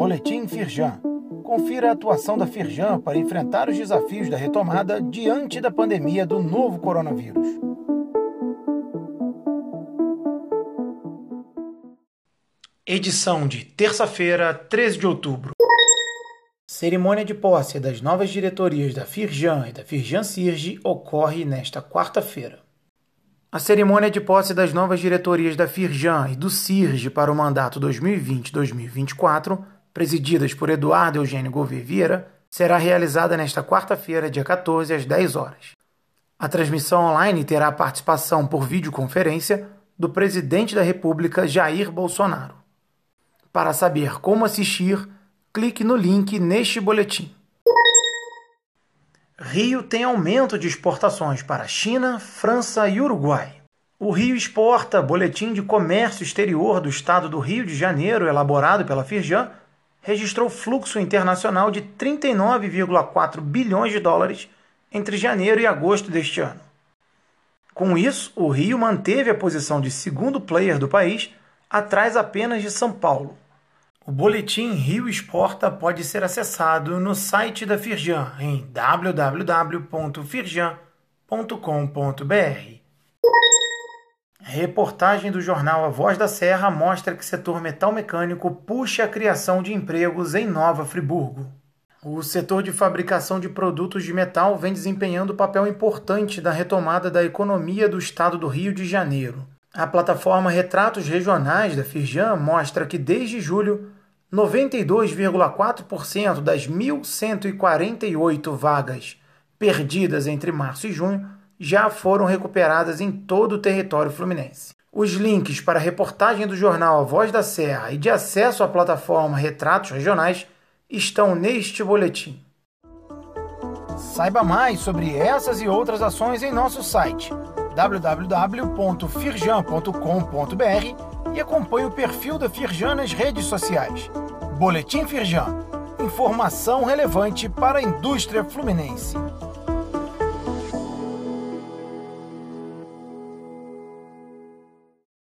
Boletim Firjan. Confira a atuação da Firjan para enfrentar os desafios da retomada diante da pandemia do novo coronavírus. Edição de terça-feira, 13 de outubro. Cerimônia de posse das novas diretorias da Firjan e da Firjan Sirge ocorre nesta quarta-feira. A cerimônia de posse das novas diretorias da Firjan e do Sirge para o mandato 2020-2024, presididas por Eduardo Eugênio Gouveia Vieira, será realizada nesta quarta-feira, dia 14, às 10 horas. A transmissão online terá a participação por videoconferência do presidente da República, Jair Bolsonaro. Para saber como assistir, clique no link neste boletim. Rio tem aumento de exportações para China, França e Uruguai. O Rio exporta Boletim de Comércio Exterior do Estado do Rio de Janeiro, elaborado pela Firjan, registrou fluxo internacional de 39,4 bilhões de dólares entre janeiro e agosto deste ano. Com isso, o Rio manteve a posição de segundo player do país, atrás apenas de São Paulo. O boletim Rio Exporta pode ser acessado no site da Firjan em www.firjan.com.br. Reportagem do jornal A Voz da Serra mostra que setor metal mecânico puxa a criação de empregos em Nova Friburgo. O setor de fabricação de produtos de metal vem desempenhando papel importante na retomada da economia do estado do Rio de Janeiro. A plataforma Retratos Regionais da Firjan mostra que desde julho 92,4% das 1.148 vagas perdidas entre março e junho já foram recuperadas em todo o território fluminense. Os links para a reportagem do jornal A Voz da Serra e de acesso à plataforma Retratos Regionais estão neste boletim. Saiba mais sobre essas e outras ações em nosso site www.firjan.com.br e acompanhe o perfil da Firjan nas redes sociais. Boletim Firjan. Informação relevante para a indústria fluminense.